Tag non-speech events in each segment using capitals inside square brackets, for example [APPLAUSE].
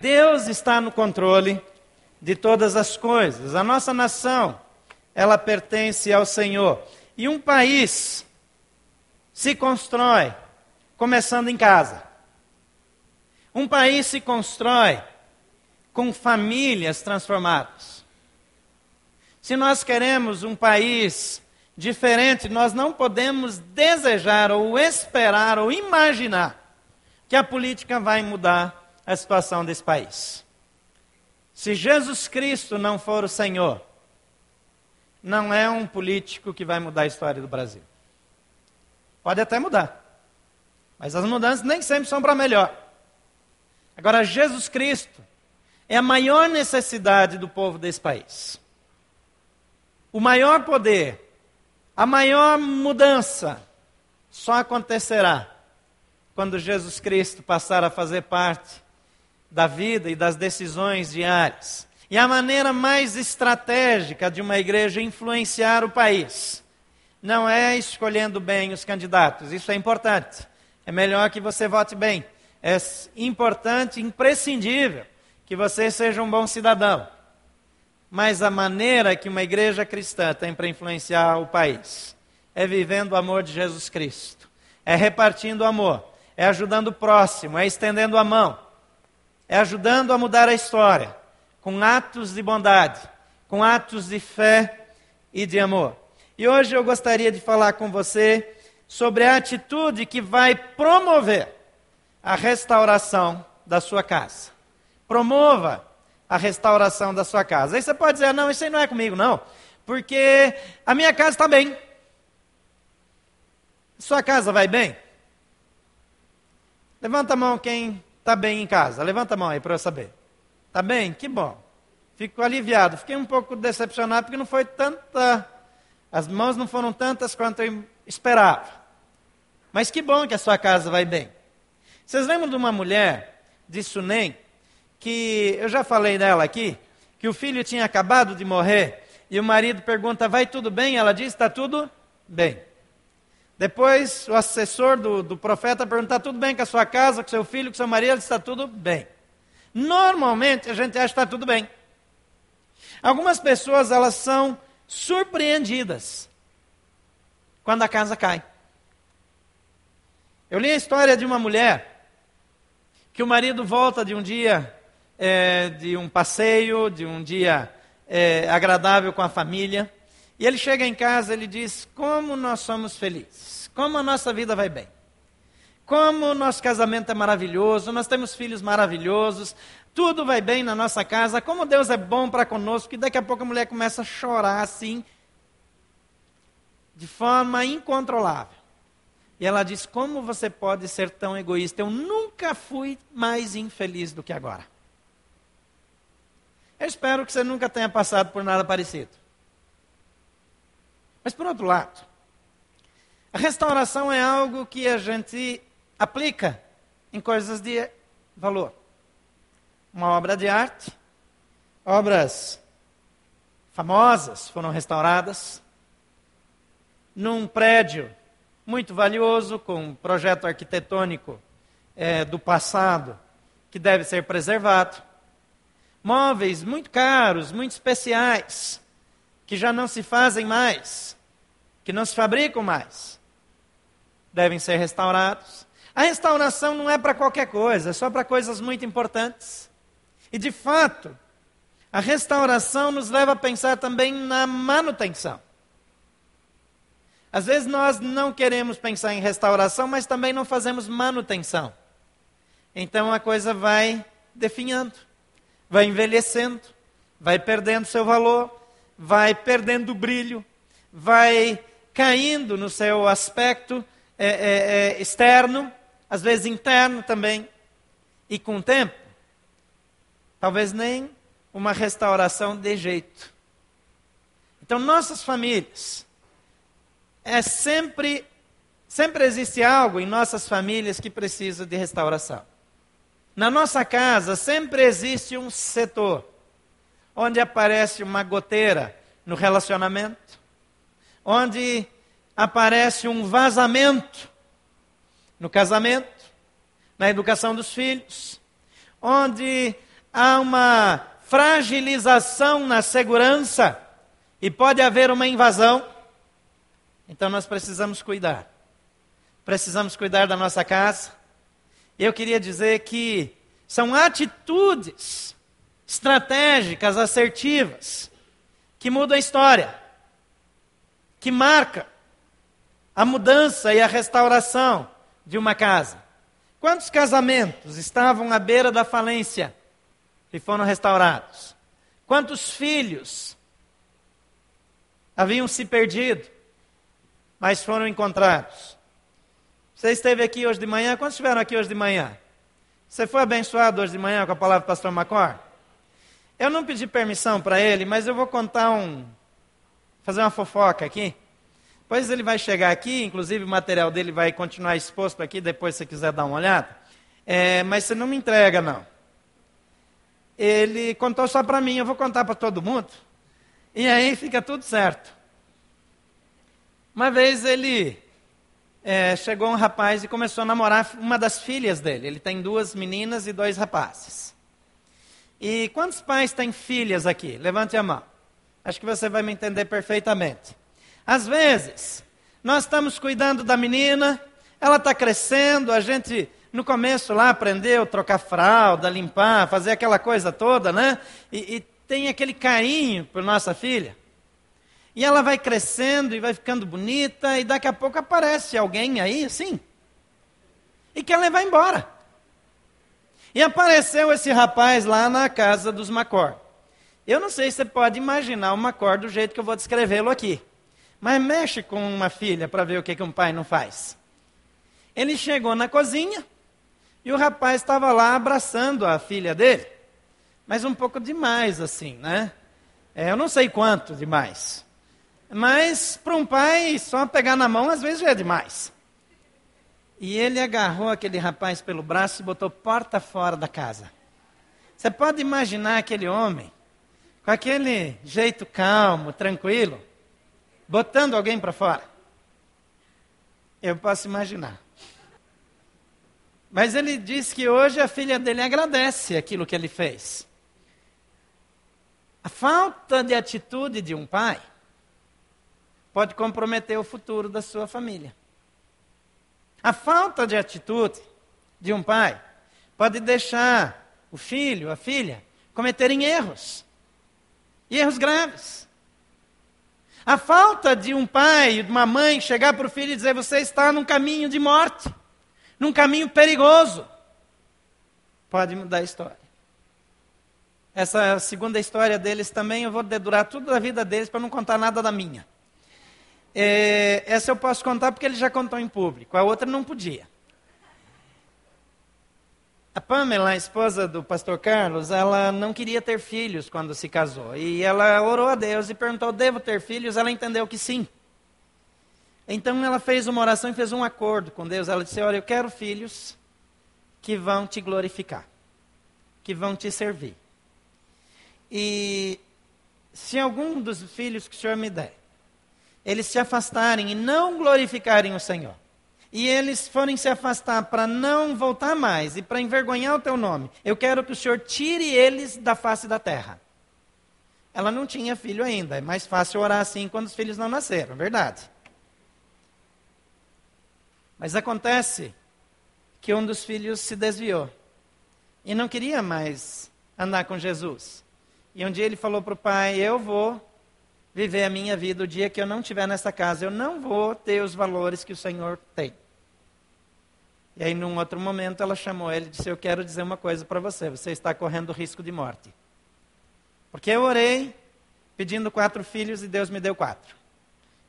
Deus está no controle de todas as coisas. A nossa nação, ela pertence ao Senhor. E um país se constrói começando em casa. Um país se constrói com famílias transformadas. Se nós queremos um país diferente, nós não podemos desejar ou esperar ou imaginar que a política vai mudar a situação desse país. Se Jesus Cristo não for o Senhor, não é um político que vai mudar a história do Brasil. Pode até mudar, mas as mudanças nem sempre são para melhor. Agora, Jesus Cristo é a maior necessidade do povo desse país. O maior poder, a maior mudança só acontecerá quando Jesus Cristo passar a fazer parte da vida e das decisões diárias. E a maneira mais estratégica de uma igreja influenciar o país não é escolhendo bem os candidatos, isso é importante. É melhor que você vote bem. É importante, imprescindível, que você seja um bom cidadão. Mas a maneira que uma igreja cristã tem para influenciar o país é vivendo o amor de Jesus Cristo, é repartindo o amor, é ajudando o próximo, é estendendo a mão é ajudando a mudar a história, com atos de bondade, com atos de fé e de amor. E hoje eu gostaria de falar com você sobre a atitude que vai promover a restauração da sua casa. Promova a restauração da sua casa. Aí você pode dizer, não, isso aí não é comigo, não, porque a minha casa está bem. Sua casa vai bem? Levanta a mão quem está bem em casa? Levanta a mão aí para eu saber. Está bem? Que bom. Fico aliviado. Fiquei um pouco decepcionado porque não foi tanta. As mãos não foram tantas quanto eu esperava. Mas que bom que a sua casa vai bem. Vocês lembram de uma mulher de Sunem, que eu já falei dela aqui, que o filho tinha acabado de morrer e o marido pergunta: vai tudo bem? Ela diz: está tudo bem. Depois o assessor do, do profeta pergunta: está tudo bem com a sua casa, com seu filho, com seu marido? Ele está tudo bem. Normalmente a gente acha que está tudo bem. Algumas pessoas elas são surpreendidas quando a casa cai. Eu li a história de uma mulher que o marido volta de um dia é, de um passeio, de um dia é, agradável com a família. E ele chega em casa, ele diz: Como nós somos felizes, como a nossa vida vai bem, como o nosso casamento é maravilhoso, nós temos filhos maravilhosos, tudo vai bem na nossa casa, como Deus é bom para conosco. E daqui a pouco a mulher começa a chorar assim, de forma incontrolável. E ela diz: Como você pode ser tão egoísta? Eu nunca fui mais infeliz do que agora. Eu espero que você nunca tenha passado por nada parecido. Mas por outro lado, a restauração é algo que a gente aplica em coisas de valor. Uma obra de arte, obras famosas foram restauradas, num prédio muito valioso, com um projeto arquitetônico é, do passado que deve ser preservado. Móveis muito caros, muito especiais, que já não se fazem mais que não se fabricam mais, devem ser restaurados. A restauração não é para qualquer coisa, é só para coisas muito importantes. E de fato, a restauração nos leva a pensar também na manutenção. Às vezes nós não queremos pensar em restauração, mas também não fazemos manutenção. Então a coisa vai definhando, vai envelhecendo, vai perdendo seu valor, vai perdendo brilho, vai caindo no seu aspecto é, é, é, externo, às vezes interno também. E com o tempo, talvez nem uma restauração de jeito. Então, nossas famílias, é sempre, sempre existe algo em nossas famílias que precisa de restauração. Na nossa casa, sempre existe um setor onde aparece uma goteira no relacionamento, onde aparece um vazamento no casamento, na educação dos filhos, onde há uma fragilização na segurança e pode haver uma invasão. Então nós precisamos cuidar. Precisamos cuidar da nossa casa. Eu queria dizer que são atitudes estratégicas, assertivas, que mudam a história, que marcam a mudança e a restauração de uma casa. Quantos casamentos estavam à beira da falência e foram restaurados? Quantos filhos haviam se perdido, mas foram encontrados? Você esteve aqui hoje de manhã? Quantos estiveram aqui hoje de manhã? Você foi abençoado hoje de manhã com a palavra do pastor Macor? Eu não pedi permissão para ele, mas eu vou contar um. fazer uma fofoca aqui. Depois ele vai chegar aqui, inclusive o material dele vai continuar exposto aqui, depois se você quiser dar uma olhada. É, mas você não me entrega, não. Ele contou só para mim, eu vou contar para todo mundo. E aí fica tudo certo. Uma vez ele é, chegou um rapaz e começou a namorar uma das filhas dele. Ele tem duas meninas e dois rapazes. E quantos pais têm filhas aqui? Levante a mão. Acho que você vai me entender perfeitamente. Às vezes, nós estamos cuidando da menina, ela está crescendo, a gente no começo lá aprendeu a trocar fralda, limpar, fazer aquela coisa toda, né? E, e tem aquele carinho por nossa filha. E ela vai crescendo e vai ficando bonita, e daqui a pouco aparece alguém aí, assim, e quer levar embora. E apareceu esse rapaz lá na casa dos Macor. Eu não sei se você pode imaginar o Macor do jeito que eu vou descrevê-lo aqui. Mas mexe com uma filha para ver o que, que um pai não faz. Ele chegou na cozinha e o rapaz estava lá abraçando a filha dele. Mas um pouco demais, assim, né? É, eu não sei quanto demais. Mas para um pai, só pegar na mão às vezes já é demais. E ele agarrou aquele rapaz pelo braço e botou porta fora da casa. Você pode imaginar aquele homem, com aquele jeito calmo, tranquilo, botando alguém para fora? Eu posso imaginar. Mas ele diz que hoje a filha dele agradece aquilo que ele fez. A falta de atitude de um pai pode comprometer o futuro da sua família. A falta de atitude de um pai pode deixar o filho, a filha, cometerem erros. E erros graves. A falta de um pai, de uma mãe chegar para o filho e dizer: Você está num caminho de morte, num caminho perigoso, pode mudar a história. Essa segunda história deles também, eu vou dedurar tudo da vida deles para não contar nada da minha. É, essa eu posso contar porque ele já contou em público, a outra não podia. A Pamela, a esposa do pastor Carlos, ela não queria ter filhos quando se casou. E ela orou a Deus e perguntou: devo ter filhos? Ela entendeu que sim. Então ela fez uma oração e fez um acordo com Deus. Ela disse: Olha, eu quero filhos que vão te glorificar, que vão te servir. E se algum dos filhos que o Senhor me der eles se afastarem e não glorificarem o Senhor, e eles forem se afastar para não voltar mais e para envergonhar o teu nome, eu quero que o Senhor tire eles da face da terra. Ela não tinha filho ainda, é mais fácil orar assim quando os filhos não nasceram, verdade. Mas acontece que um dos filhos se desviou e não queria mais andar com Jesus. E um dia ele falou para o pai: Eu vou viver a minha vida o dia que eu não estiver nessa casa. Eu não vou ter os valores que o Senhor tem. E aí, num outro momento, ela chamou ele e disse: Eu quero dizer uma coisa para você. Você está correndo risco de morte. Porque eu orei pedindo quatro filhos e Deus me deu quatro.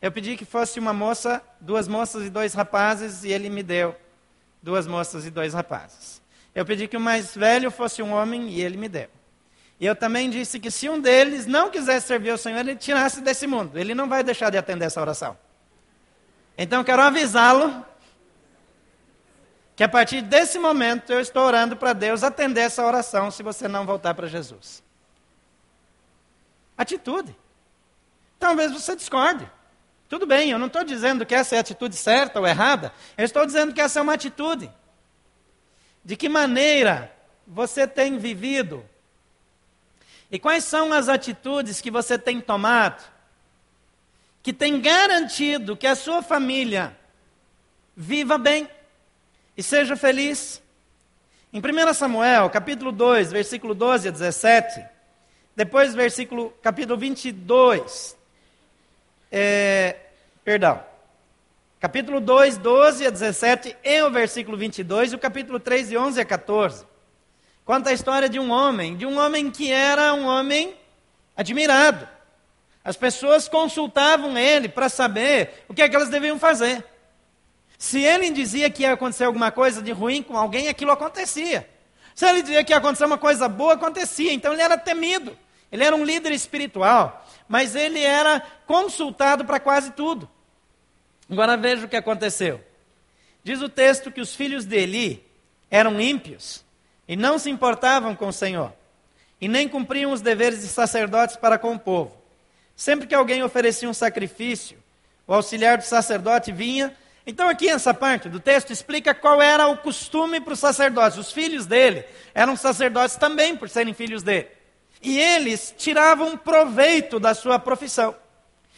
Eu pedi que fosse uma moça, duas moças e dois rapazes, e ele me deu duas moças e dois rapazes. Eu pedi que o mais velho fosse um homem, e ele me deu. E eu também disse que se um deles não quisesse servir ao Senhor, ele tirasse desse mundo. Ele não vai deixar de atender essa oração. Então quero avisá-lo que a partir desse momento eu estou orando para Deus atender essa oração se você não voltar para Jesus. Atitude. Talvez você discorde. Tudo bem, eu não estou dizendo que essa é a atitude certa ou errada, eu estou dizendo que essa é uma atitude. De que maneira você tem vivido E quais são as atitudes que você tem tomado que tem garantido que a sua família viva bem e seja feliz? Em 1 Samuel, capítulo 2, versículo 12 a 17, depois versículo, capítulo 22, é, perdão, capítulo 2, 12 a 17 e o versículo 22, e o capítulo 3, de 11 a 14. Conta a história de um homem, de um homem que era um homem admirado. As pessoas consultavam ele para saber o que, é que elas deviam fazer. Se ele dizia que ia acontecer alguma coisa de ruim com alguém, aquilo acontecia. Se ele dizia que ia acontecer uma coisa boa, acontecia. Então ele era temido. Ele era um líder espiritual, mas ele era consultado para quase tudo. Agora veja o que aconteceu. Diz o texto que os filhos de Eli eram ímpios e não se importavam com o Senhor, e nem cumpriam os deveres de sacerdotes para com o povo. Sempre que alguém oferecia um sacrifício, o auxiliar do sacerdote vinha. Então, aqui essa parte do texto explica qual era o costume para os sacerdotes. Os filhos dele eram sacerdotes também, por serem filhos dele. E eles tiravam proveito da sua profissão.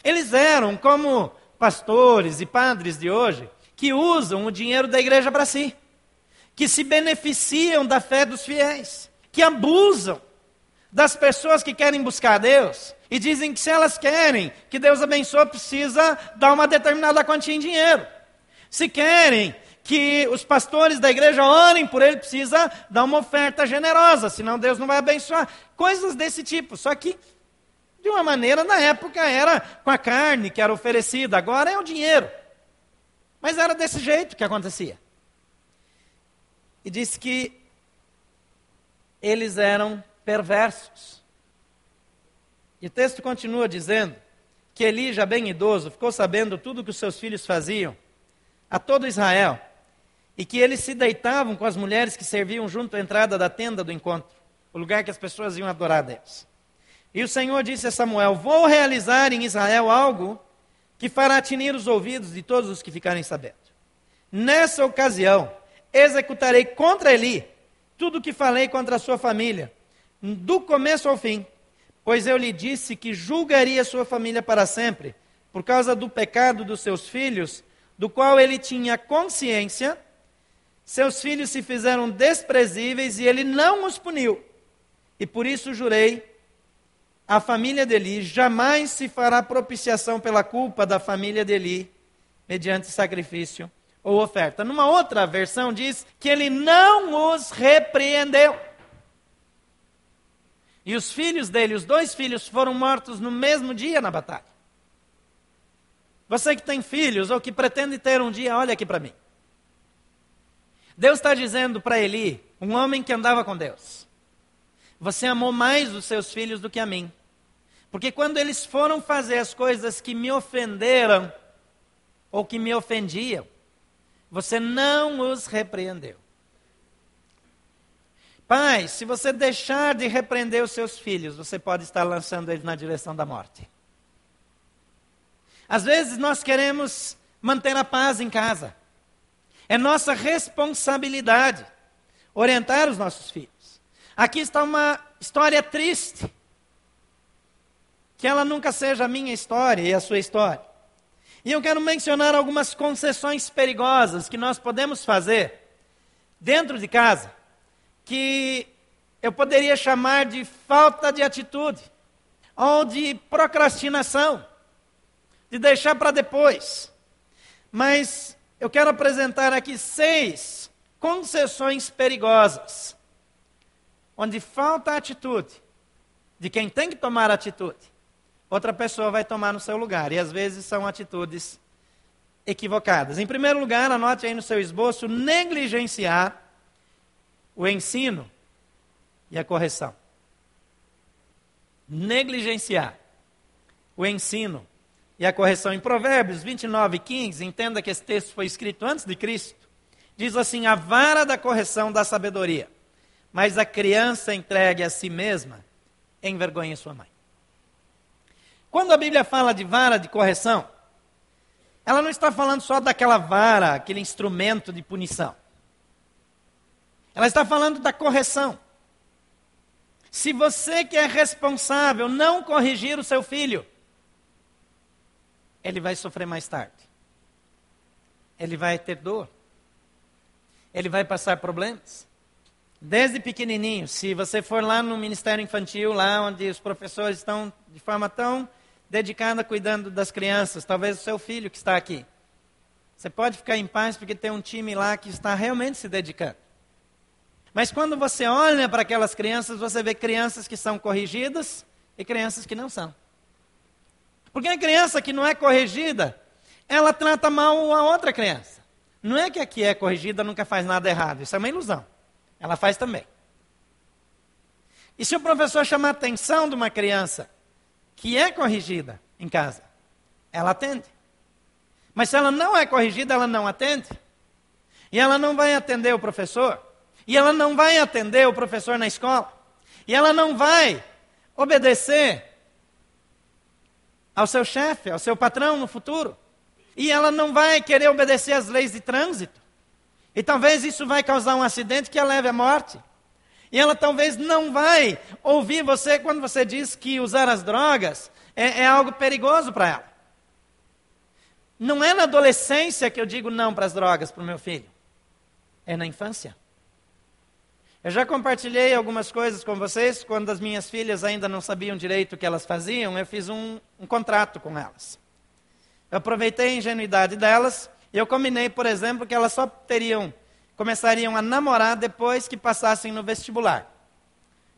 Eles eram como pastores e padres de hoje, que usam o dinheiro da igreja para si que se beneficiam da fé dos fiéis, que abusam das pessoas que querem buscar Deus e dizem que se elas querem que Deus abençoe, precisa dar uma determinada quantia em dinheiro. Se querem que os pastores da igreja orem por ele, precisa dar uma oferta generosa, senão Deus não vai abençoar. Coisas desse tipo. Só que, de uma maneira, na época era com a carne que era oferecida, agora é o dinheiro. Mas era desse jeito que acontecia e disse que eles eram perversos. E o texto continua dizendo que Eli, já bem idoso, ficou sabendo tudo o que os seus filhos faziam a todo Israel e que eles se deitavam com as mulheres que serviam junto à entrada da tenda do encontro, o lugar que as pessoas iam adorar a Deus. E o Senhor disse a Samuel: Vou realizar em Israel algo que fará tinir os ouvidos de todos os que ficarem sabendo. Nessa ocasião, executarei contra Eli tudo o que falei contra a sua família, do começo ao fim, pois eu lhe disse que julgaria sua família para sempre, por causa do pecado dos seus filhos, do qual ele tinha consciência. Seus filhos se fizeram desprezíveis e ele não os puniu. E por isso jurei a família de Eli jamais se fará propiciação pela culpa da família de Eli mediante sacrifício ou oferta. Numa outra versão diz que ele não os repreendeu. E os filhos dele, os dois filhos, foram mortos no mesmo dia na batalha. Você que tem filhos ou que pretende ter um dia, olha aqui para mim. Deus está dizendo para Eli, um homem que andava com Deus: Você amou mais os seus filhos do que a mim. Porque quando eles foram fazer as coisas que me ofenderam, ou que me ofendiam, você não os repreendeu. Pai, se você deixar de repreender os seus filhos, você pode estar lançando eles na direção da morte. Às vezes nós queremos manter a paz em casa. É nossa responsabilidade orientar os nossos filhos. Aqui está uma história triste. Que ela nunca seja a minha história e a sua história. E eu quero mencionar algumas concessões perigosas que nós podemos fazer dentro de casa, que eu poderia chamar de falta de atitude, ou de procrastinação, de deixar para depois. Mas eu quero apresentar aqui seis concessões perigosas, onde falta atitude de quem tem que tomar atitude outra pessoa vai tomar no seu lugar. E às vezes são atitudes equivocadas. Em primeiro lugar, anote aí no seu esboço: negligenciar o ensino e a correção. Negligenciar o ensino e a correção. Em Provérbios 29, 15, entenda que esse texto foi escrito antes de Cristo. Diz assim: a vara da correção da sabedoria, mas a criança entregue a si mesma envergonha sua mãe. Quando a Bíblia fala de vara de correção, ela não está falando só daquela vara, aquele instrumento de punição. Ela está falando da correção. Se você que é responsável não corrigir o seu filho, ele vai sofrer mais tarde. Ele vai ter dor. Ele vai passar problemas. Desde pequenininho, se você for lá no Ministério Infantil, lá onde os professores estão de forma tão dedicada cuidando das crianças, talvez o seu filho que está aqui. Você pode ficar em paz porque tem um time lá que está realmente se dedicando. Mas quando você olha para aquelas crianças, você vê crianças que são corrigidas e crianças que não são. Porque a criança que não é corrigida, ela trata mal a outra criança. Não é que a que é corrigida nunca faz nada errado, isso é uma ilusão. Ela faz também. E se o professor chamar a atenção de uma criança que é corrigida em casa, ela atende. Mas se ela não é corrigida, ela não atende. E ela não vai atender o professor. E ela não vai atender o professor na escola. E ela não vai obedecer ao seu chefe, ao seu patrão no futuro. E ela não vai querer obedecer às leis de trânsito. E talvez isso vai causar um acidente que a leve à morte. E ela talvez não vai ouvir você quando você diz que usar as drogas é, é algo perigoso para ela. Não é na adolescência que eu digo não para as drogas para o meu filho. É na infância. Eu já compartilhei algumas coisas com vocês. Quando as minhas filhas ainda não sabiam direito o que elas faziam, eu fiz um, um contrato com elas. Eu aproveitei a ingenuidade delas e eu combinei, por exemplo, que elas só teriam, começariam a namorar depois que passassem no vestibular.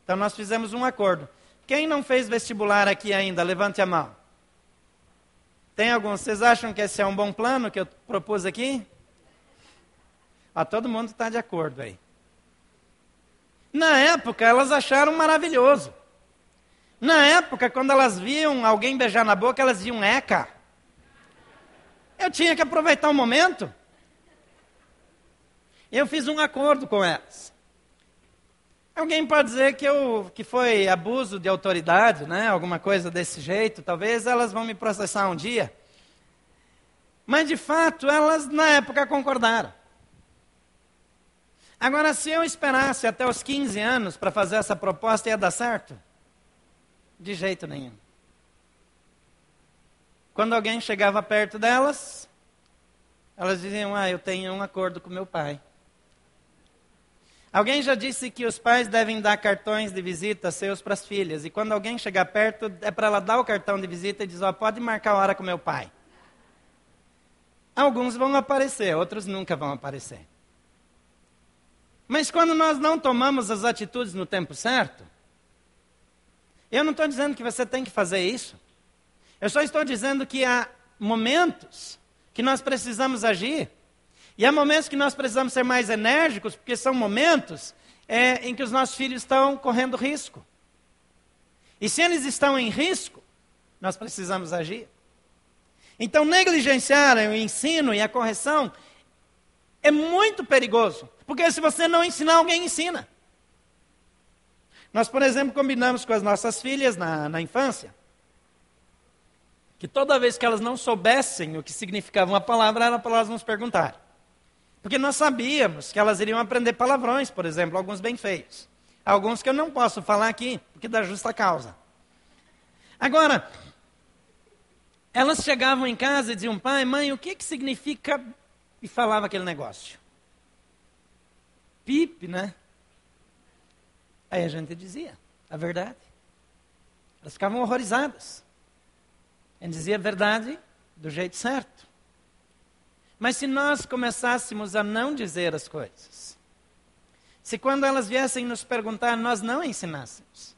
Então nós fizemos um acordo. Quem não fez vestibular aqui ainda, levante a mão. Tem alguns? Vocês acham que esse é um bom plano que eu propus aqui? Ah, todo mundo está de acordo aí. Na época, elas acharam maravilhoso. Na época, quando elas viam alguém beijar na boca, elas diziam, eca. Eu tinha que aproveitar o momento. Eu fiz um acordo com elas. Alguém pode dizer que, eu, que foi abuso de autoridade, né? alguma coisa desse jeito. Talvez elas vão me processar um dia. Mas, de fato, elas na época concordaram. Agora, se eu esperasse até os 15 anos para fazer essa proposta, ia dar certo? De jeito nenhum. Quando alguém chegava perto delas, elas diziam: Ah, eu tenho um acordo com meu pai. Alguém já disse que os pais devem dar cartões de visita seus para as filhas. E quando alguém chegar perto, é para ela dar o cartão de visita e dizer: oh, pode marcar a hora com meu pai. Alguns vão aparecer, outros nunca vão aparecer. Mas quando nós não tomamos as atitudes no tempo certo, eu não estou dizendo que você tem que fazer isso. Eu só estou dizendo que há momentos que nós precisamos agir. E há momentos que nós precisamos ser mais enérgicos, porque são momentos é, em que os nossos filhos estão correndo risco. E se eles estão em risco, nós precisamos agir. Então, negligenciar o ensino e a correção é muito perigoso. Porque se você não ensinar, alguém ensina. Nós, por exemplo, combinamos com as nossas filhas na, na infância que toda vez que elas não soubessem o que significava uma palavra, elas nos perguntar. Porque nós sabíamos que elas iriam aprender palavrões, por exemplo, alguns bem feios. Alguns que eu não posso falar aqui, porque da justa causa. Agora, elas chegavam em casa e diziam, pai, mãe, o que, que significa e falava aquele negócio. Pipe, né? Aí a gente dizia a verdade. Elas ficavam horrorizadas. A gente dizia a verdade do jeito certo. Mas se nós começássemos a não dizer as coisas, se quando elas viessem nos perguntar, nós não ensinássemos,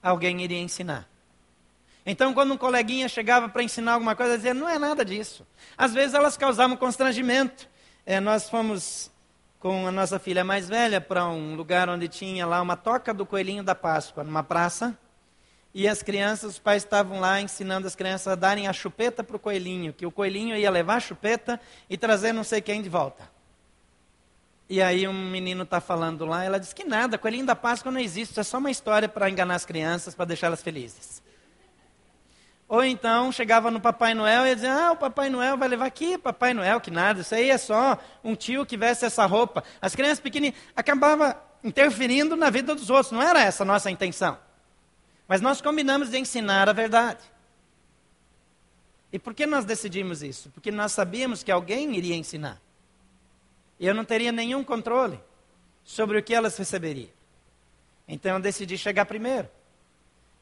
alguém iria ensinar. Então, quando um coleguinha chegava para ensinar alguma coisa, dizia: não é nada disso. Às vezes elas causavam constrangimento. É, nós fomos com a nossa filha mais velha para um lugar onde tinha lá uma toca do coelhinho da Páscoa, numa praça. E as crianças, os pais estavam lá ensinando as crianças a darem a chupeta para o coelhinho, que o coelhinho ia levar a chupeta e trazer não sei quem de volta. E aí um menino está falando lá, ela diz que nada, coelhinho da Páscoa não existe, é só uma história para enganar as crianças, para deixá-las felizes. Ou então chegava no Papai Noel e dizia: Ah, o Papai Noel vai levar aqui, Papai Noel, que nada, isso aí é só um tio que veste essa roupa. As crianças pequenininhas. Acabava interferindo na vida dos outros. Não era essa a nossa intenção. Mas nós combinamos de ensinar a verdade. E por que nós decidimos isso? Porque nós sabíamos que alguém iria ensinar. E eu não teria nenhum controle sobre o que elas receberiam. Então eu decidi chegar primeiro.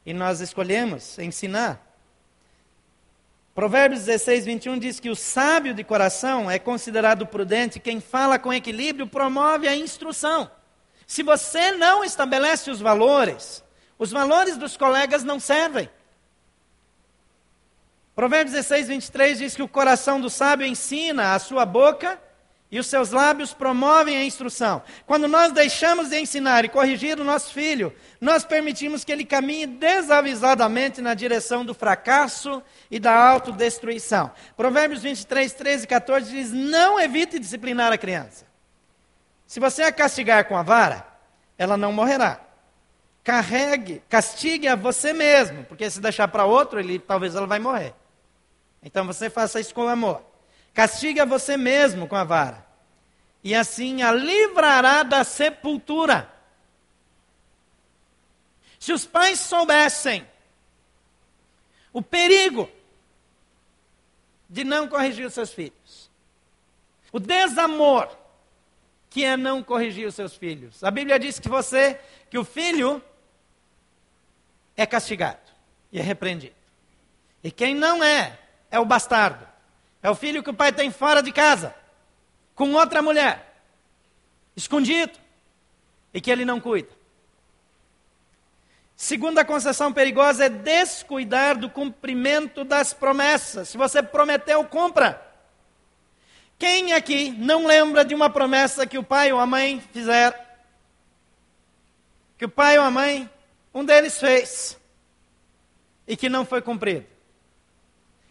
E nós escolhemos ensinar. Provérbios 16, 21 diz que o sábio de coração é considerado prudente, quem fala com equilíbrio promove a instrução. Se você não estabelece os valores, os valores dos colegas não servem. Provérbios 16, 23 diz que o coração do sábio ensina a sua boca e os seus lábios promovem a instrução. Quando nós deixamos de ensinar e corrigir o nosso filho, nós permitimos que ele caminhe desavisadamente na direção do fracasso e da autodestruição. Provérbios 23, 13 e 14 diz: Não evite disciplinar a criança. Se você a castigar com a vara, ela não morrerá. Carregue, castigue a você mesmo, porque se deixar para outro, ele, talvez ela vai morrer. Então você faça isso com amor. Castigue a você mesmo com a vara, e assim a livrará da sepultura. Se os pais soubessem o perigo de não corrigir os seus filhos, o desamor que é não corrigir os seus filhos. A Bíblia diz que você, que o filho é castigado e é repreendido. E quem não é, é o bastardo. É o filho que o pai tem fora de casa, com outra mulher, escondido, e que ele não cuida. Segunda concessão perigosa é descuidar do cumprimento das promessas. Se você prometeu, cumpra. Quem aqui não lembra de uma promessa que o pai ou a mãe fizeram? Que o pai ou a mãe, um deles fez, e que não foi cumprido.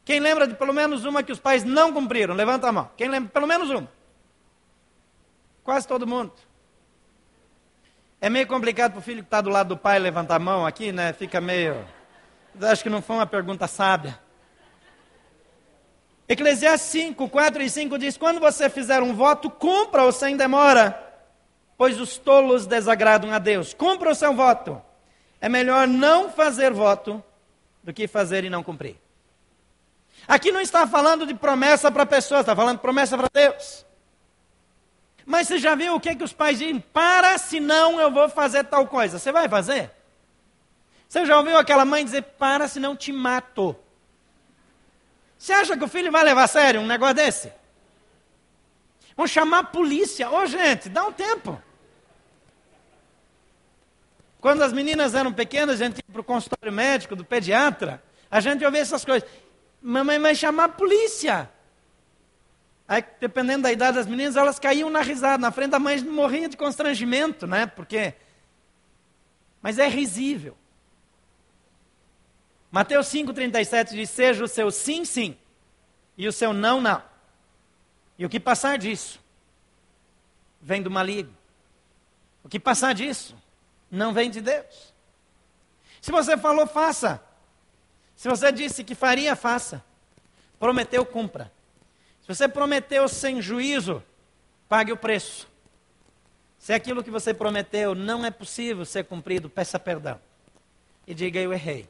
Quem lembra de pelo menos uma que os pais não cumpriram? Levanta a mão. Quem lembra? Pelo menos uma. Quase todo mundo. É meio complicado para o filho que está do lado do pai levantar a mão aqui, né? Fica meio. Acho que não foi uma pergunta sábia. Eclesiastes 5, 4 e 5 diz: Quando você fizer um voto, cumpra-o sem demora, pois os tolos desagradam a Deus. Cumpra o seu voto. É melhor não fazer voto do que fazer e não cumprir. Aqui não está falando de promessa para pessoas, está falando de promessa para Deus. Mas você já viu o que, que os pais dizem? Para, senão eu vou fazer tal coisa. Você vai fazer? Você já ouviu aquela mãe dizer: Para, senão te mato? Você acha que o filho vai levar a sério um negócio desse? Vão chamar a polícia. Ô, gente, dá um tempo. Quando as meninas eram pequenas, a gente ia para o consultório médico do pediatra, a gente ouvia essas coisas. Mamãe vai chamar a polícia. Aí, dependendo da idade das meninas, elas caíam na risada. Na frente da mãe, morria de constrangimento, né? Porque. Mas é risível. Mateus 5,37 diz: Seja o seu sim, sim, e o seu não, não. E o que passar disso vem do maligno. O que passar disso não vem de Deus. Se você falou, faça. Se você disse que faria, faça. Prometeu, cumpra. Se você prometeu sem juízo, pague o preço. Se aquilo que você prometeu não é possível ser cumprido, peça perdão. E diga: Eu errei.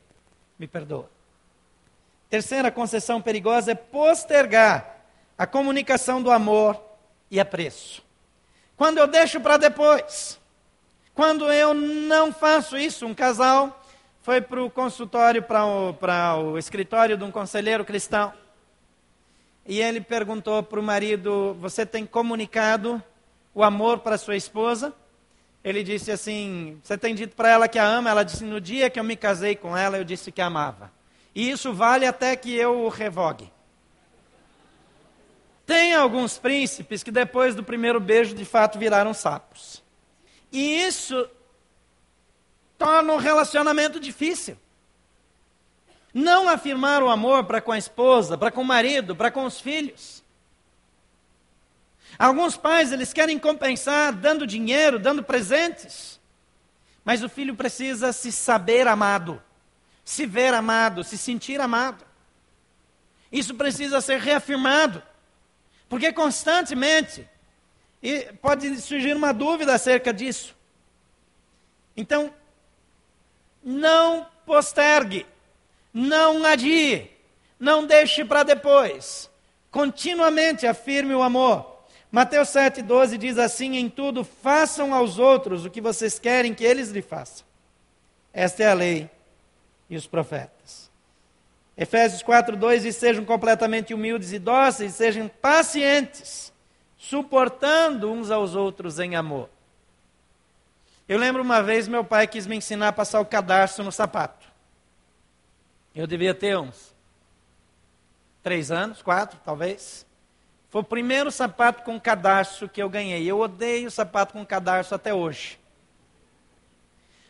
Me perdoa. Terceira concessão perigosa é postergar a comunicação do amor e apreço. Quando eu deixo para depois, quando eu não faço isso, um casal foi para o consultório, para o, escritório de um conselheiro cristão. E ele perguntou para o marido: Você tem comunicado o amor para sua esposa? Ele disse assim: Você tem dito para ela que a ama? Ela disse: No dia que eu me casei com ela, eu disse que a amava. E isso vale até que eu o revogue. Tem alguns príncipes que depois do primeiro beijo de fato viraram sapos. E isso torna o relacionamento difícil. Não afirmar o amor para com a esposa, para com o marido, para com os filhos. Alguns pais, eles querem compensar dando dinheiro, dando presentes. Mas o filho precisa se saber amado, se ver amado, se sentir amado. Isso precisa ser reafirmado. Porque constantemente, e pode surgir uma dúvida acerca disso. Então, não postergue, não adie, não deixe para depois. Continuamente afirme o amor. Mateus 7,12 diz assim: Em tudo façam aos outros o que vocês querem que eles lhe façam. Esta é a lei e os profetas. Efésios 4,2 diz: Sejam completamente humildes e dóceis, sejam pacientes, suportando uns aos outros em amor. Eu lembro uma vez meu pai quis me ensinar a passar o cadastro no sapato. Eu devia ter uns três anos, quatro, talvez. Foi o primeiro sapato com cadarço que eu ganhei. Eu odeio sapato com cadarço até hoje.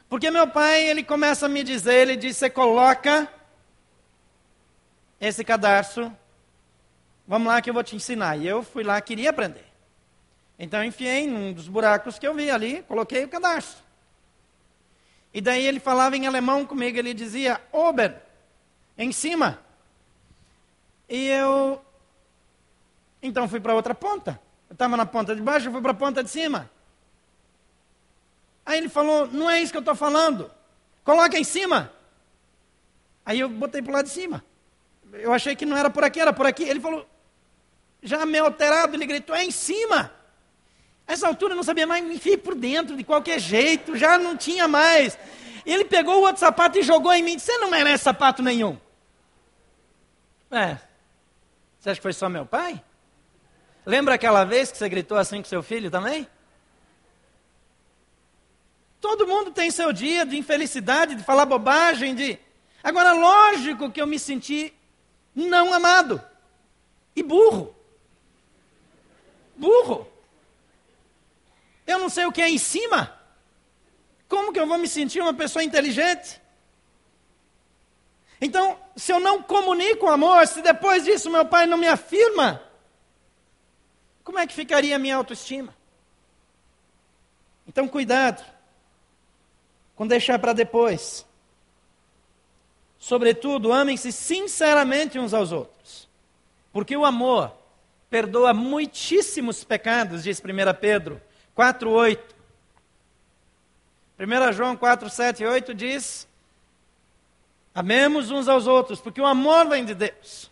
Porque meu pai, ele começa a me dizer, ele diz, você coloca esse cadarço, vamos lá que eu vou te ensinar. E eu fui lá, queria aprender. Então eu enfiei num dos buracos que eu vi ali, coloquei o cadarço. E daí ele falava em alemão comigo, ele dizia, Ober, em cima. E eu então fui para outra ponta. Eu estava na ponta de baixo, eu fui para a ponta de cima. Aí ele falou: Não é isso que eu estou falando. Coloca em cima. Aí eu botei para o lado de cima. Eu achei que não era por aqui, era por aqui. Ele falou, já meio alterado, ele gritou: É em cima. A essa altura eu não sabia mais, me enfiei por dentro de qualquer jeito, já não tinha mais. Ele pegou o outro sapato e jogou em mim. Você não merece sapato nenhum. É. Você acha que foi só meu pai? Lembra aquela vez que você gritou assim com seu filho também? Todo mundo tem seu dia de infelicidade, de falar bobagem, de. Agora, lógico que eu me senti não amado e burro. Burro. Eu não sei o que é em cima. Como que eu vou me sentir uma pessoa inteligente? Então, se eu não comunico amor, se depois disso meu pai não me afirma, como é que ficaria a minha autoestima? Então, cuidado com deixar para depois. Sobretudo, amem-se sinceramente uns aos outros, porque o amor perdoa muitíssimos pecados, diz 1 Pedro 4,8. 1 João 4, 7 e 8 diz: Amemos uns aos outros, porque o amor vem de Deus.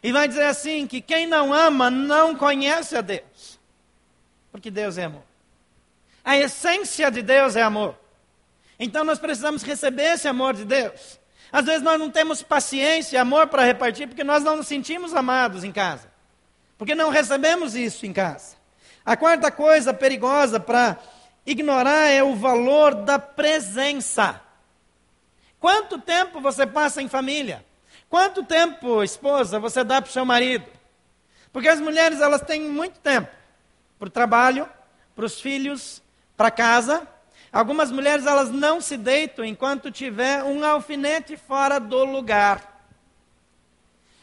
E vai dizer assim: que quem não ama não conhece a Deus. Porque Deus é amor. A essência de Deus é amor. Então nós precisamos receber esse amor de Deus. Às vezes nós não temos paciência, amor para repartir, porque nós não nos sentimos amados em casa. Porque não recebemos isso em casa. A quarta coisa perigosa para ignorar é o valor da presença. Quanto tempo você passa em família? Quanto tempo, esposa, você dá para o seu marido? Porque as mulheres elas têm muito tempo para o trabalho, para os filhos, para casa. Algumas mulheres elas não se deitam enquanto tiver um alfinete fora do lugar.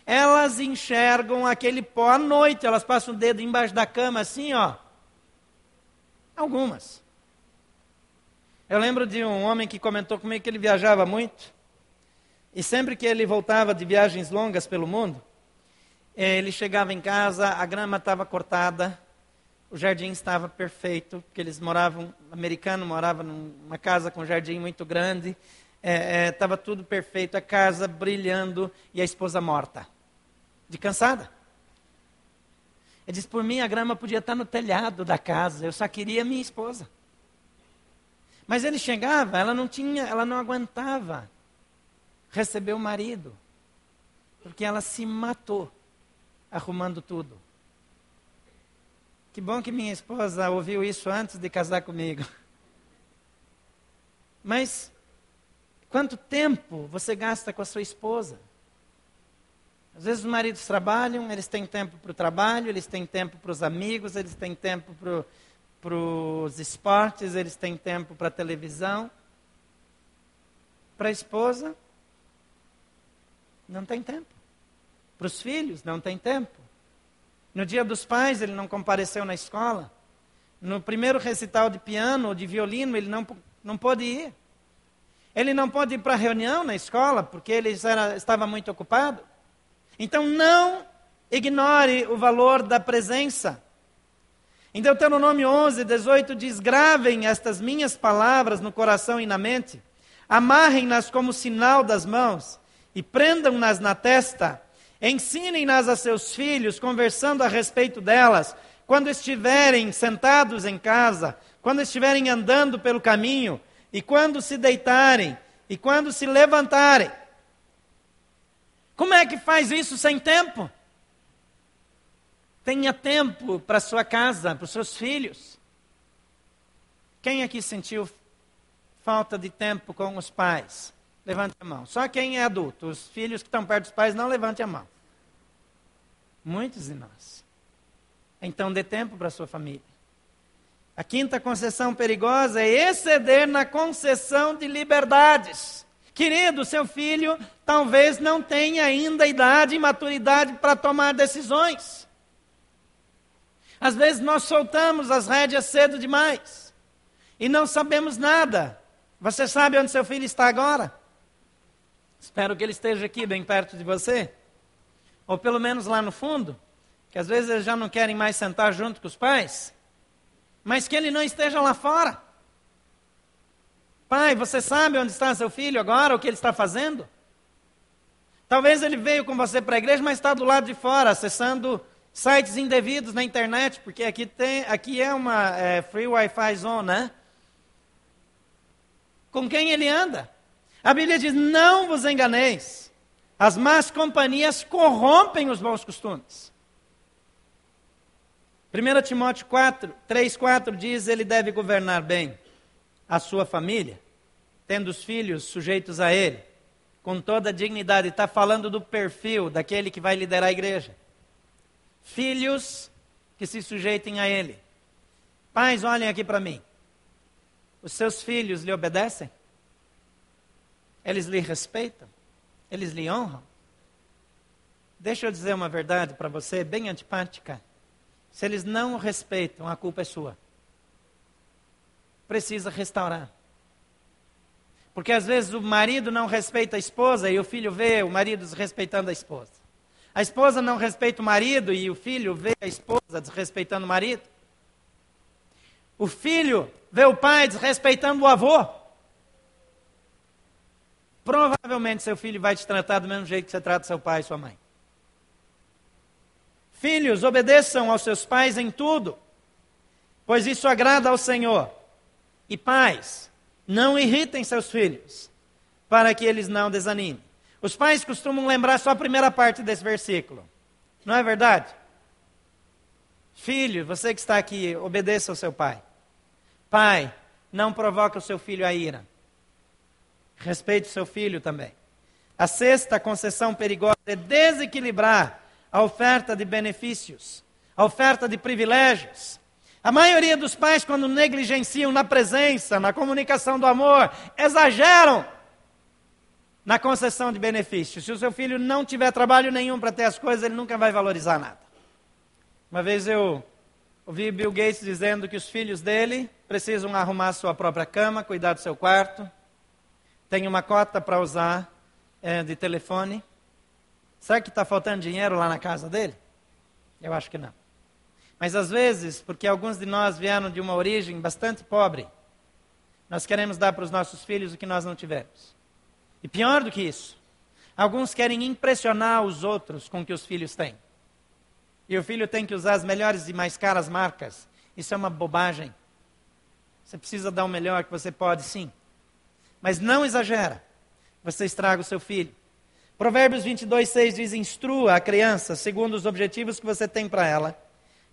Elas enxergam aquele pó à noite, elas passam o dedo embaixo da cama assim, ó. Algumas. Eu lembro de um homem que comentou comigo que ele viajava muito. E sempre que ele voltava de viagens longas pelo mundo, ele chegava em casa, a grama estava cortada, o jardim estava perfeito, porque eles moravam, americano morava numa casa com um jardim muito grande, estava é, é, tudo perfeito, a casa brilhando e a esposa morta, de cansada. Ele disse, por mim a grama podia estar no telhado da casa, eu só queria minha esposa. Mas ele chegava, ela não tinha, ela não aguentava receber o marido, porque ela se matou arrumando tudo. Que bom que minha esposa ouviu isso antes de casar comigo. Mas quanto tempo você gasta com a sua esposa? Às vezes os maridos trabalham, eles têm tempo para o trabalho, eles têm tempo para os amigos, eles têm tempo para os esportes, eles têm tempo para a televisão. Para a esposa, não tem tempo. Para os filhos, não tem tempo. No dia dos pais, ele não compareceu na escola. No primeiro recital de piano ou de violino, ele não, não pôde ir. Ele não pôde ir para a reunião na escola, porque ele era, estava muito ocupado. Então, não ignore o valor da presença. Em Deuteronômio 11, 18 diz: Gravem estas minhas palavras no coração e na mente, amarrem-nas como sinal das mãos e prendam-nas na testa. Ensinem-nas a seus filhos, conversando a respeito delas, quando estiverem sentados em casa, quando estiverem andando pelo caminho, e quando se deitarem, e quando se levantarem. Como é que faz isso sem tempo? Tenha tempo para sua casa, para os seus filhos. Quem aqui sentiu falta de tempo com os pais? Levante a mão. Só quem é adulto. Os filhos que estão perto dos pais, não levante a mão. Muitos de nós. Então dê tempo para a sua família. A quinta concessão perigosa é exceder na concessão de liberdades. Querido, seu filho talvez não tenha ainda idade e maturidade para tomar decisões. Às vezes nós soltamos as rédeas cedo demais e não sabemos nada. Você sabe onde seu filho está agora? Espero que ele esteja aqui, bem perto de você. Ou pelo menos lá no fundo, que às vezes eles já não querem mais sentar junto com os pais. Mas que ele não esteja lá fora. Pai, você sabe onde está seu filho agora, o que ele está fazendo? Talvez ele veio com você para a igreja, mas está do lado de fora, acessando sites indevidos na internet, porque aqui, tem, aqui é uma é, free Wi-Fi zone, né? Com quem ele anda? A Bíblia diz: não vos enganeis. As más companhias corrompem os bons costumes. 1 Timóteo 4, 3, 4 diz: ele deve governar bem a sua família, tendo os filhos sujeitos a ele, com toda a dignidade. Está falando do perfil daquele que vai liderar a igreja filhos que se sujeitem a Ele. Pais, olhem aqui para mim. Os seus filhos lhe obedecem? Eles lhe respeitam? Eles lhe honram? Deixa eu dizer uma verdade para você, bem antipática. Se eles não o respeitam, a culpa é sua. Precisa restaurar. Porque às vezes o marido não respeita a esposa e o filho vê o marido desrespeitando a esposa. A esposa não respeita o marido e o filho vê a esposa desrespeitando o marido. O filho vê o pai desrespeitando o avô. Provavelmente seu filho vai te tratar do mesmo jeito que você trata seu pai e sua mãe. Filhos, obedeçam aos seus pais em tudo, pois isso agrada ao Senhor. E pais, não irritem seus filhos, para que eles não desanimem. Os pais costumam lembrar só a primeira parte desse versículo. Não é verdade? Filho, você que está aqui, obedeça ao seu pai. Pai, não provoque o seu filho a ira. Respeite o seu filho também. A sexta concessão perigosa é desequilibrar a oferta de benefícios, a oferta de privilégios. A maioria dos pais, quando negligenciam na presença, na comunicação do amor, exageram na concessão de benefícios. Se o seu filho não tiver trabalho nenhum para ter as coisas, ele nunca vai valorizar nada. Uma vez eu ouvi Bill Gates dizendo que os filhos dele precisam arrumar sua própria cama, cuidar do seu quarto, tem uma cota para usar é, de telefone. Será que está faltando dinheiro lá na casa dele? Eu acho que não. Mas às vezes, porque alguns de nós vieram de uma origem bastante pobre, nós queremos dar para os nossos filhos o que nós não tivemos. E pior do que isso, alguns querem impressionar os outros com o que os filhos têm. E o filho tem que usar as melhores e mais caras marcas. Isso é uma bobagem. Você precisa dar o melhor que você pode, sim. Mas não exagera. Você estraga o seu filho. Provérbios 22, 6 diz: Instrua a criança segundo os objetivos que você tem para ela,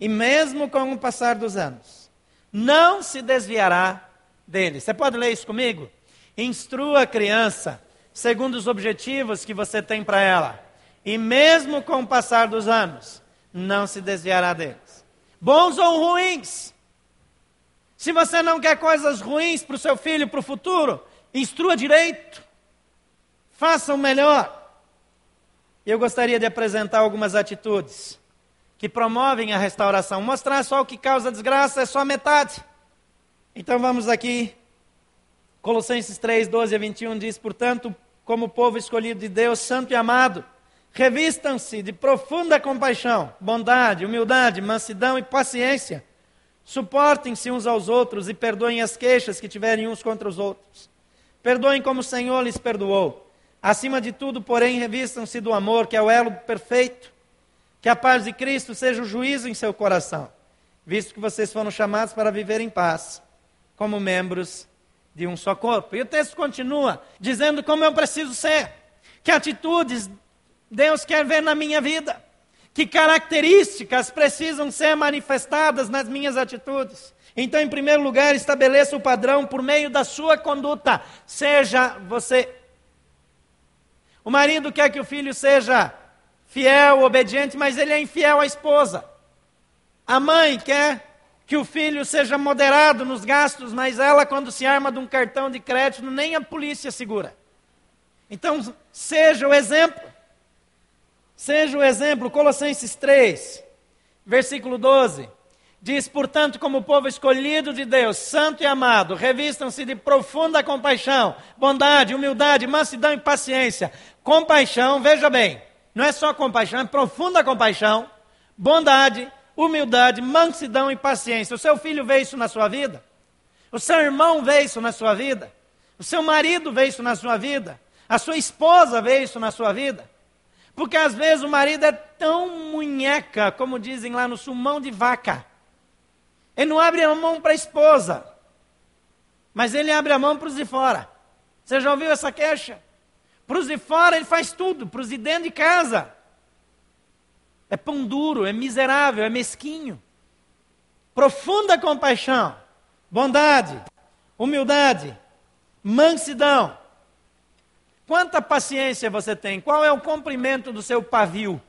e mesmo com o passar dos anos, não se desviará dele. Você pode ler isso comigo? Instrua a criança segundo os objetivos que você tem para ela. E mesmo com o passar dos anos, não se desviará deles. Bons ou ruins. Se você não quer coisas ruins para o seu filho, para o futuro, instrua direito. Faça o melhor. Eu gostaria de apresentar algumas atitudes que promovem a restauração. Mostrar só o que causa desgraça é só metade. Então vamos aqui Colossenses 3, 12 a 21 diz: Portanto, como povo escolhido de Deus, santo e amado, revistam-se de profunda compaixão, bondade, humildade, mansidão e paciência. Suportem-se uns aos outros e perdoem as queixas que tiverem uns contra os outros. Perdoem como o Senhor lhes perdoou. Acima de tudo, porém, revistam-se do amor, que é o elo perfeito. Que a paz de Cristo seja o juízo em seu coração, visto que vocês foram chamados para viver em paz, como membros de um só corpo. E o texto continua dizendo como eu preciso ser, que atitudes Deus quer ver na minha vida, que características precisam ser manifestadas nas minhas atitudes. Então, em primeiro lugar, estabeleça o padrão por meio da sua conduta. Seja você. O marido quer que o filho seja fiel, obediente, mas ele é infiel à esposa. A mãe quer que o filho seja moderado nos gastos, mas ela, quando se arma de um cartão de crédito, nem a polícia segura. Então, seja o exemplo. Seja o exemplo. Colossenses 3, versículo 12. Diz, portanto, como povo escolhido de Deus, santo e amado, revistam-se de profunda compaixão, bondade, humildade, mansidão e paciência. Compaixão, veja bem, não é só compaixão, é profunda compaixão, bondade, humildade, mansidão e paciência. O seu filho vê isso na sua vida? O seu irmão vê isso na sua vida? O seu marido vê isso na sua vida? A sua esposa vê isso na sua vida? Porque às vezes o marido é tão munheca, como dizem lá no sumão de vaca. Ele não abre a mão para a esposa, mas ele abre a mão para os de fora. Você já ouviu essa queixa? Para os de fora ele faz tudo, para os de dentro de casa. É pão duro, é miserável, é mesquinho. Profunda compaixão, bondade, humildade, mansidão. Quanta paciência você tem? Qual é o comprimento do seu pavio?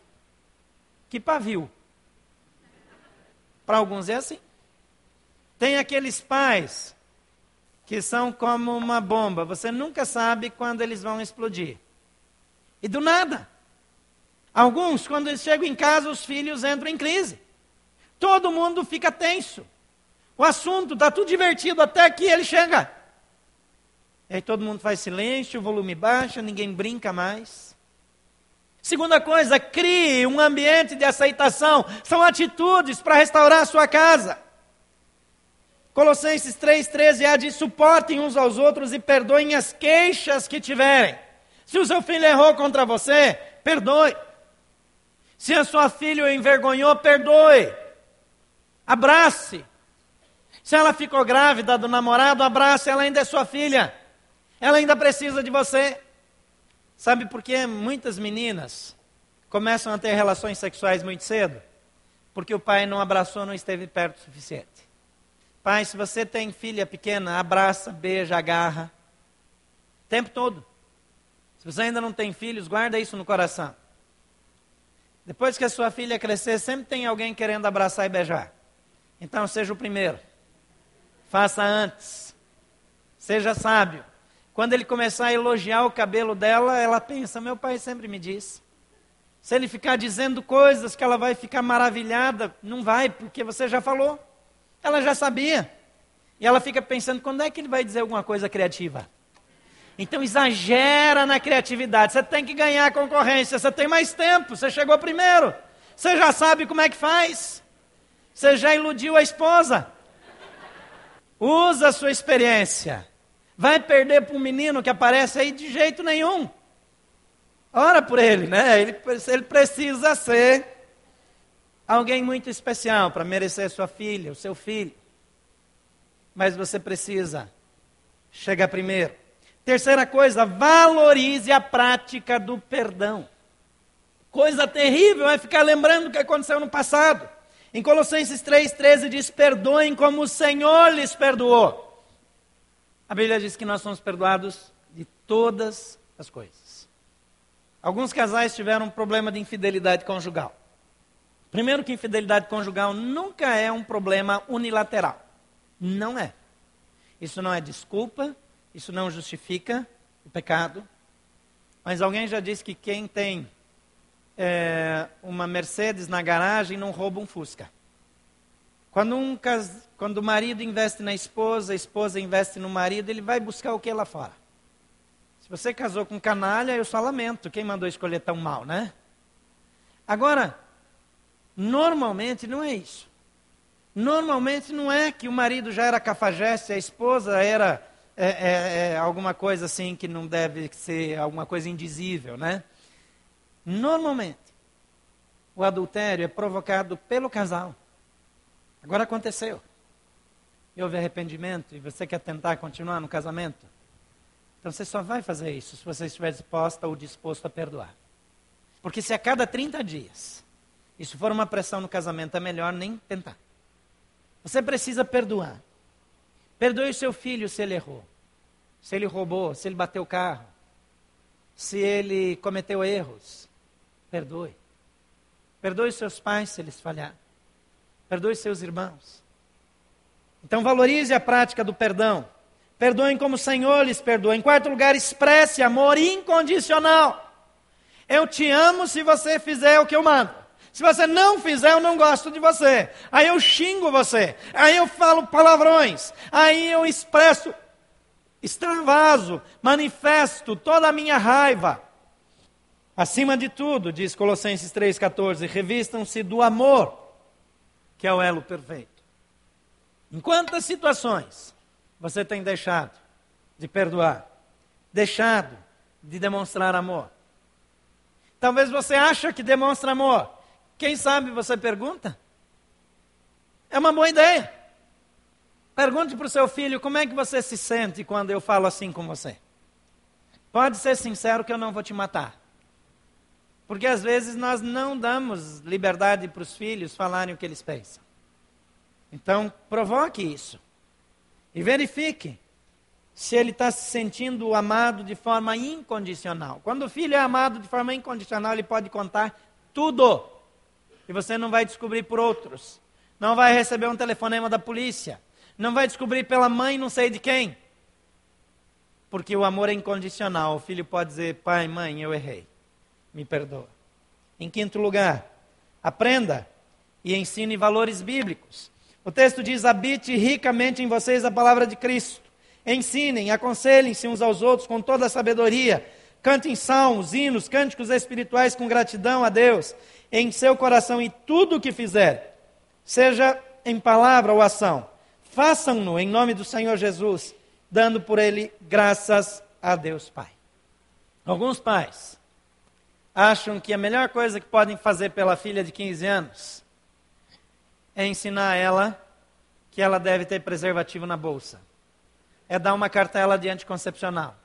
Que pavio? Para alguns é assim. Tem aqueles pais que são como uma bomba. Você nunca sabe quando eles vão explodir. E do nada. Alguns, quando eles chegam em casa, os filhos entram em crise. Todo mundo fica tenso. O assunto está tudo divertido até que ele chega. E aí todo mundo faz silêncio, o volume baixa, ninguém brinca mais. Segunda coisa, crie um ambiente de aceitação. São atitudes para restaurar a sua casa. Colossenses 3,13 é de suportem uns aos outros e perdoem as queixas que tiverem. Se o seu filho errou contra você, perdoe. Se a sua filha o envergonhou, perdoe. Abrace. Se ela ficou grávida do namorado, abrace, ela ainda é sua filha. Ela ainda precisa de você. Sabe por que muitas meninas começam a ter relações sexuais muito cedo? Porque o pai não abraçou, não esteve perto o suficiente. Pai, se você tem filha pequena, abraça, beija, agarra. O tempo todo. Se você ainda não tem filhos, guarda isso no coração. Depois que a sua filha crescer, sempre tem alguém querendo abraçar e beijar. Então, seja o primeiro. Faça antes. Seja sábio. Quando ele começar a elogiar o cabelo dela, ela pensa: meu pai sempre me disse. Se ele ficar dizendo coisas que ela vai ficar maravilhada, não vai, porque você já falou. Ela já sabia. E ela fica pensando, quando é que ele vai dizer alguma coisa criativa? Então exagera na criatividade. Você tem que ganhar a concorrência, você tem mais tempo, você chegou primeiro. Você já sabe como é que faz. Você já iludiu a esposa. Usa a sua experiência. Vai perder para um menino que aparece aí de jeito nenhum. Ora por ele, né? Ele, ele precisa ser alguém muito especial para merecer sua filha, o seu filho. Mas você precisa chegar primeiro. Terceira coisa, valorize a prática do perdão. Coisa terrível é ficar lembrando o que aconteceu no passado. Em Colossenses 3,13 diz: Perdoem como o Senhor lhes perdoou. A Bíblia diz que nós somos perdoados de todas as coisas. Alguns casais tiveram um problema de infidelidade conjugal. Primeiro, que infidelidade conjugal nunca é um problema unilateral. Não é. Isso não é desculpa, isso não justifica o pecado. Mas alguém já disse que quem tem é, uma Mercedes na garagem não rouba um Fusca. Quando, um, quando o marido investe na esposa, a esposa investe no marido, ele vai buscar o que lá fora. Se você casou com canalha, eu só lamento. Quem mandou escolher tão mal, né? Agora, Normalmente não é isso. Normalmente não é que o marido já era cafajeste, a esposa era é, é, é, alguma coisa assim que não deve ser alguma coisa indizível, né? Normalmente, o adultério é provocado pelo casal. Agora aconteceu. E houve arrependimento e você quer tentar continuar no casamento? Então você só vai fazer isso se você estiver disposta ou disposto a perdoar. Porque se a cada 30 dias isso for uma pressão no casamento, é melhor nem tentar. Você precisa perdoar. Perdoe o seu filho se ele errou. Se ele roubou, se ele bateu o carro. Se ele cometeu erros. Perdoe. Perdoe seus pais se eles falharam. Perdoe seus irmãos. Então valorize a prática do perdão. Perdoem como o Senhor lhes perdoa. Em quarto lugar, expresse amor incondicional. Eu te amo se você fizer o que eu mando. Se você não fizer, eu não gosto de você. Aí eu xingo você. Aí eu falo palavrões. Aí eu expresso, extravaso, manifesto toda a minha raiva. Acima de tudo, diz Colossenses 3,14, revistam-se do amor, que é o elo perfeito. Em quantas situações você tem deixado de perdoar, deixado de demonstrar amor. Talvez você acha que demonstra amor. Quem sabe você pergunta? É uma boa ideia. Pergunte para o seu filho como é que você se sente quando eu falo assim com você. Pode ser sincero que eu não vou te matar. Porque às vezes nós não damos liberdade para os filhos falarem o que eles pensam. Então, provoque isso. E verifique se ele está se sentindo amado de forma incondicional. Quando o filho é amado de forma incondicional, ele pode contar tudo. E você não vai descobrir por outros. Não vai receber um telefonema da polícia. Não vai descobrir pela mãe, não sei de quem. Porque o amor é incondicional. O filho pode dizer: pai, mãe, eu errei. Me perdoa. Em quinto lugar, aprenda e ensine valores bíblicos. O texto diz: habite ricamente em vocês a palavra de Cristo. Ensinem, aconselhem-se uns aos outros com toda a sabedoria. Cantem salmos, hinos, cânticos espirituais com gratidão a Deus em seu coração e tudo o que fizer, seja em palavra ou ação, façam-no em nome do Senhor Jesus, dando por ele graças a Deus Pai. Alguns pais acham que a melhor coisa que podem fazer pela filha de 15 anos é ensinar ela que ela deve ter preservativo na bolsa. É dar uma cartela de anticoncepcional.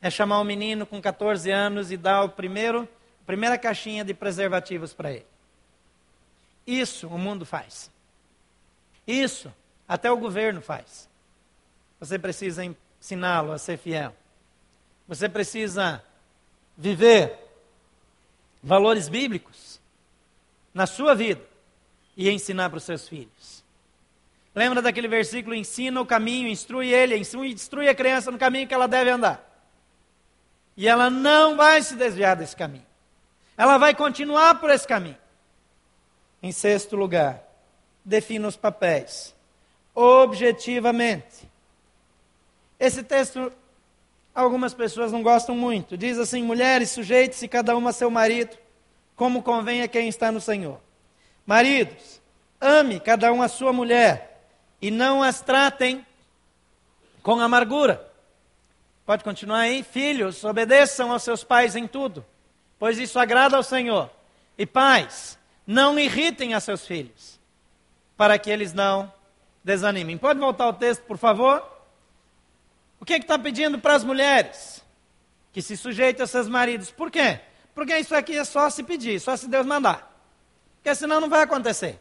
É chamar um menino com 14 anos e dar o primeiro, primeira caixinha de preservativos para ele. Isso o mundo faz. Isso até o governo faz. Você precisa ensiná-lo a ser fiel. Você precisa viver valores bíblicos na sua vida e ensinar para os seus filhos. Lembra daquele versículo: ensina o caminho, instrui ele, instrui a criança no caminho que ela deve andar. E ela não vai se desviar desse caminho. Ela vai continuar por esse caminho. Em sexto lugar, defina os papéis. Objetivamente. Esse texto, algumas pessoas não gostam muito. Diz assim: mulheres, sujeite-se cada uma a seu marido, como convém a quem está no Senhor. Maridos, ame cada um a sua mulher e não as tratem com amargura. Pode continuar aí? Filhos, obedeçam aos seus pais em tudo, pois isso agrada ao Senhor. E pais, não irritem a seus filhos, para que eles não desanimem. Pode voltar ao texto, por favor? O que é está pedindo para as mulheres? Que se sujeitem a seus maridos. Por quê? Porque isso aqui é só se pedir, só se Deus mandar. Porque senão não vai acontecer.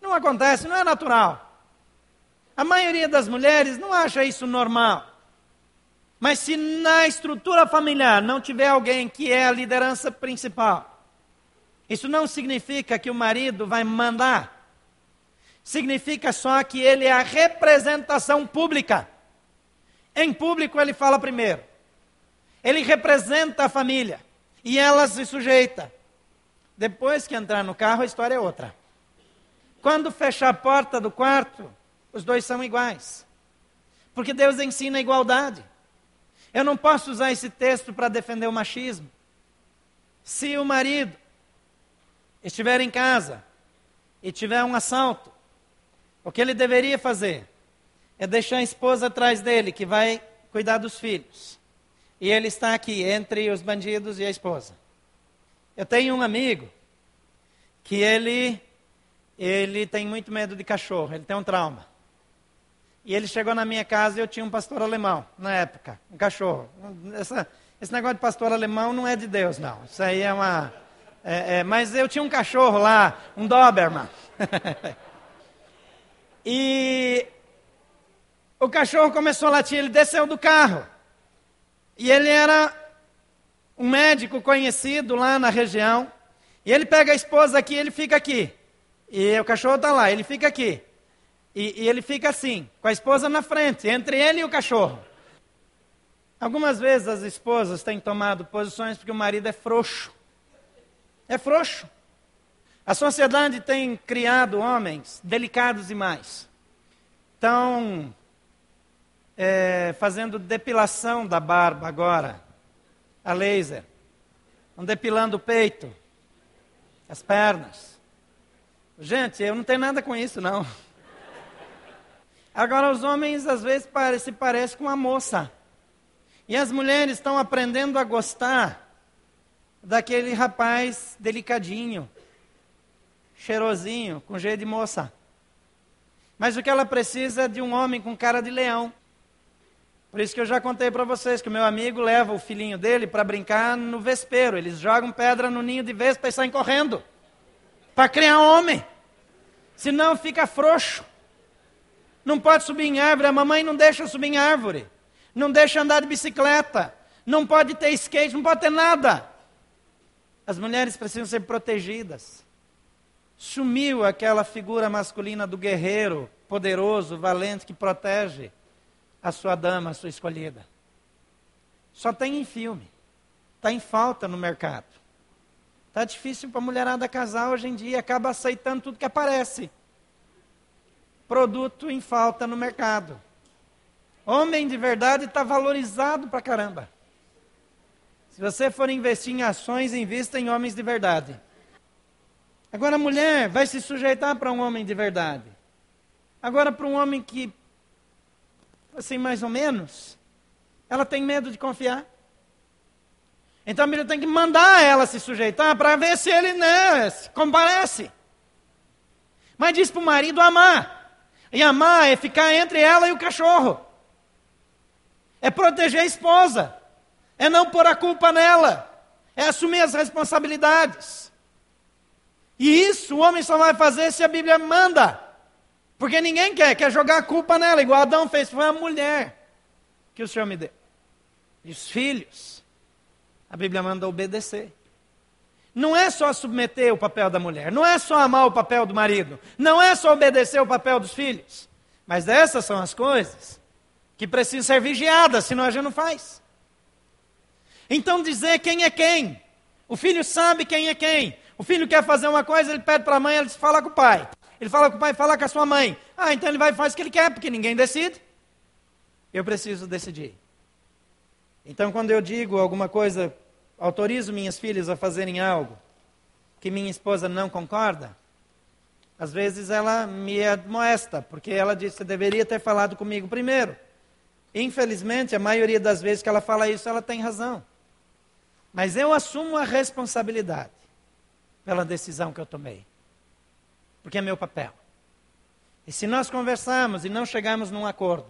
Não acontece, não é natural. A maioria das mulheres não acha isso normal. Mas se na estrutura familiar não tiver alguém que é a liderança principal, isso não significa que o marido vai mandar. Significa só que ele é a representação pública. Em público ele fala primeiro. Ele representa a família e ela se sujeita. Depois que entrar no carro, a história é outra. Quando fechar a porta do quarto, os dois são iguais. Porque Deus ensina a igualdade. Eu não posso usar esse texto para defender o machismo. Se o marido estiver em casa e tiver um assalto O que ele deveria fazer é deixar a esposa atrás dele, que vai cuidar dos filhos. E ele está aqui entre os bandidos e a esposa. Eu tenho um amigo que ele ele tem muito medo de cachorro, ele tem um trauma. E ele chegou na minha casa e eu tinha um pastor alemão, na época, um cachorro. Essa, esse negócio de pastor alemão não é de Deus, não. Isso aí é uma. É, é, mas eu tinha um cachorro lá, um Doberman. [LAUGHS] e o cachorro começou a latir, ele desceu do carro. E ele era um médico conhecido lá na região. E ele pega a esposa aqui, ele fica aqui. E o cachorro está lá, ele fica aqui. E, e, ele fica assim, com a esposa na frente, entre ele e o cachorro. Algumas vezes as esposas têm tomado posições porque o marido é frouxo. É frouxo. A sociedade tem criado homens delicados demais. Estão é, fazendo depilação da barba agora, a laser. Estão depilando o peito, as pernas. Gente, eu não tenho nada com isso, não. Agora, os homens às vezes se parecem com uma moça. E as mulheres estão aprendendo a gostar daquele rapaz delicadinho, cheirosinho, com jeito de moça. Mas o que ela precisa é de um homem com cara de leão. Por isso que eu já contei para vocês que o meu amigo leva o filhinho dele para brincar no vespeiro. Eles jogam pedra no ninho de vespa e saem correndo. Para criar homem. Senão fica frouxo. Não pode subir em árvore, a mamãe não deixa subir em árvore. Não deixa andar de bicicleta. Não pode ter skate, não pode ter nada. As mulheres precisam ser protegidas. Sumiu aquela figura masculina do guerreiro, poderoso, valente, que protege a sua dama, a sua escolhida. Só tem em filme. Está em falta no mercado. Está difícil para a mulherada casar hoje em dia, acaba aceitando tudo que aparece produto em falta no mercado. Homem de verdade está valorizado para caramba. Se você for investir em ações, invista em homens de verdade. Agora a mulher vai se sujeitar para um homem de verdade. Agora para um homem que, assim, mais ou menos, ela tem medo de confiar. Então a mulher tem que mandar ela se sujeitar para ver se ele né, comparece. Mas diz para o marido amar. E amar é ficar entre ela e o cachorro. É proteger a esposa. É não pôr a culpa nela. É assumir as responsabilidades. E isso o homem só vai fazer se a Bíblia manda. Porque ninguém quer, quer jogar a culpa nela, igual Adão fez. Foi a mulher que o Senhor me deu. E os filhos. A Bíblia manda obedecer. Não é só submeter o papel da mulher, não é só amar o papel do marido, não é só obedecer o papel dos filhos. Mas essas são as coisas que precisam ser vigiadas, senão a gente não faz. Então dizer quem é quem. O filho sabe quem é quem. O filho quer fazer uma coisa, ele pede para a mãe, ele fala com o pai. Ele fala com o pai, fala com a sua mãe. Ah, então ele vai e faz o que ele quer, porque ninguém decide. Eu preciso decidir. Então, quando eu digo alguma coisa autorizo minhas filhas a fazerem algo que minha esposa não concorda, às vezes ela me admoesta, porque ela diz que deveria ter falado comigo primeiro. Infelizmente, a maioria das vezes que ela fala isso, ela tem razão. Mas eu assumo a responsabilidade pela decisão que eu tomei. Porque é meu papel. E se nós conversarmos e não chegarmos num acordo,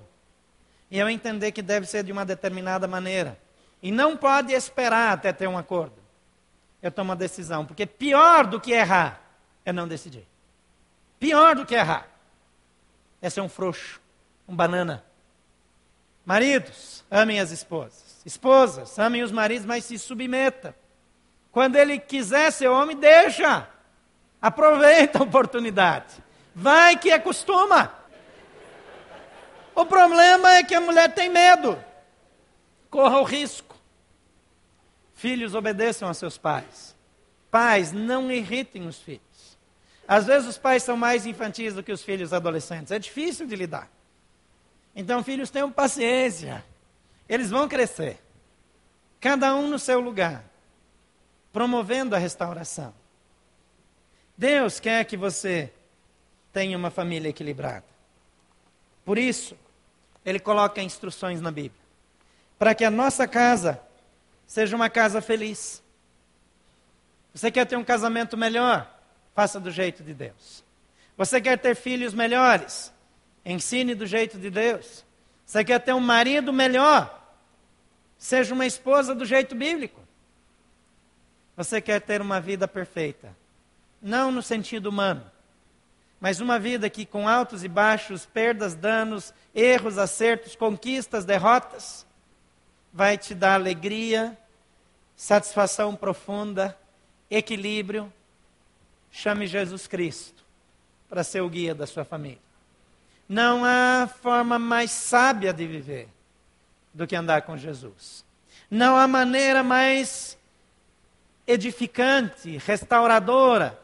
e eu entender que deve ser de uma determinada maneira, e não pode esperar até ter um acordo. Eu tomo uma decisão, porque pior do que errar é não decidir. Pior do que errar é ser um frouxo, um banana. Maridos, amem as esposas. Esposas, amem os maridos, mas se submetam. Quando ele quiser ser homem, deixa. Aproveita a oportunidade. Vai que acostuma. O problema é que a mulher tem medo. Corra o risco. Filhos, obedeçam a seus pais. Pais, não irritem os filhos. Às vezes os pais são mais infantis do que os filhos adolescentes. É difícil de lidar. Então, filhos, tenham paciência. Eles vão crescer. Cada um no seu lugar. Promovendo a restauração. Deus quer que você tenha uma família equilibrada. Por isso, ele coloca instruções na Bíblia. Para que a nossa casa seja uma casa feliz. Você quer ter um casamento melhor? Faça do jeito de Deus. Você quer ter filhos melhores? Ensine do jeito de Deus. Você quer ter um marido melhor? Seja uma esposa do jeito bíblico. Você quer ter uma vida perfeita? Não no sentido humano, mas uma vida que com altos e baixos, perdas, danos, erros, acertos, conquistas, derrotas, vai te dar alegria, satisfação profunda, equilíbrio. Chame Jesus Cristo para ser o guia da sua família. Não há forma mais sábia de viver do que andar com Jesus. Não há maneira mais edificante, restauradora,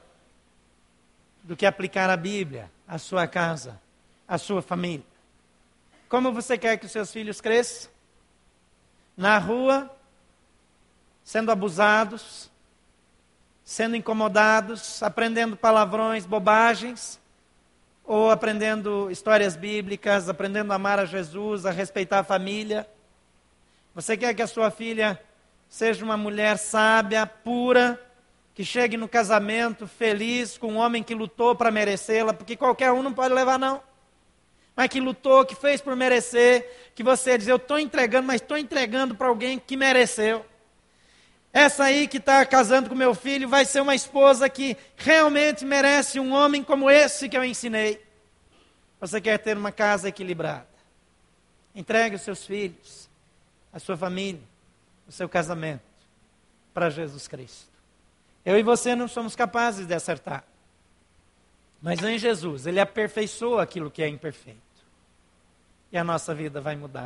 do que aplicar a Bíblia à sua casa, à sua família. Como você quer que os seus filhos cresçam? Na rua, sendo abusados, sendo incomodados, aprendendo palavrões, bobagens, ou aprendendo histórias bíblicas, aprendendo a amar a Jesus, a respeitar a família. Você quer que a sua filha seja uma mulher sábia, pura, que chegue no casamento feliz com um homem que lutou para merecê-la, porque qualquer um não pode levar, não. Mas que lutou, que fez por merecer, que você diz, eu estou entregando, mas estou entregando para alguém que mereceu. Essa aí que está casando com meu filho vai ser uma esposa que realmente merece um homem como esse que eu ensinei. Você quer ter uma casa equilibrada? Entregue os seus filhos, a sua família, o seu casamento para Jesus Cristo. Eu e você não somos capazes de acertar. Mas em Jesus, Ele aperfeiçoa aquilo que é imperfeito. E a nossa vida vai mudar